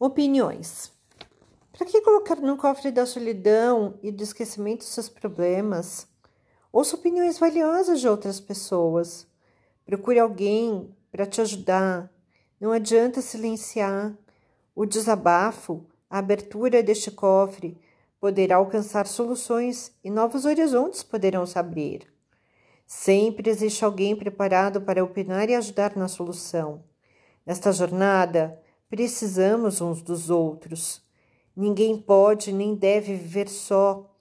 Opiniões. Para que colocar no cofre da solidão e do esquecimento seus problemas? Ouça opiniões valiosas de outras pessoas. Procure alguém para te ajudar. Não adianta silenciar. O desabafo, a abertura deste cofre, poderá alcançar soluções e novos horizontes poderão se abrir. Sempre existe alguém preparado para opinar e ajudar na solução. Nesta jornada, Precisamos uns dos outros. Ninguém pode nem deve viver só.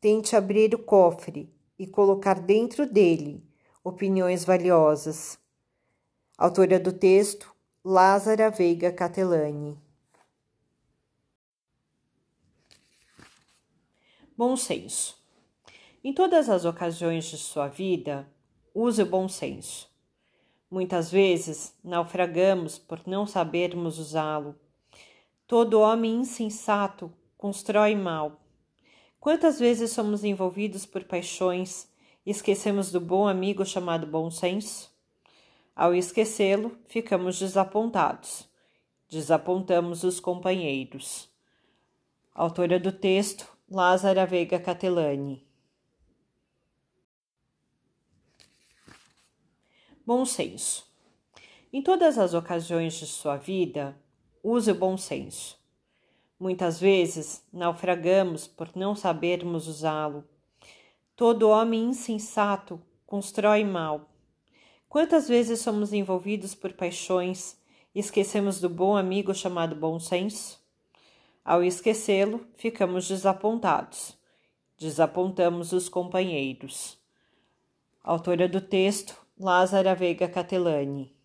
Tente abrir o cofre e colocar dentro dele opiniões valiosas. Autora do texto: Lázara Veiga Catelani. Bom senso. Em todas as ocasiões de sua vida, use o bom senso. Muitas vezes naufragamos por não sabermos usá-lo. Todo homem insensato constrói mal. Quantas vezes somos envolvidos por paixões e esquecemos do bom amigo chamado bom senso? Ao esquecê-lo, ficamos desapontados. Desapontamos os companheiros. Autora do texto, Lázara Veiga Catelani. Bom senso. Em todas as ocasiões de sua vida, use o bom senso. Muitas vezes naufragamos por não sabermos usá-lo. Todo homem insensato constrói mal. Quantas vezes somos envolvidos por paixões e esquecemos do bom amigo chamado bom senso? Ao esquecê-lo, ficamos desapontados. Desapontamos os companheiros. Autora do texto Lázara Veiga Catelani.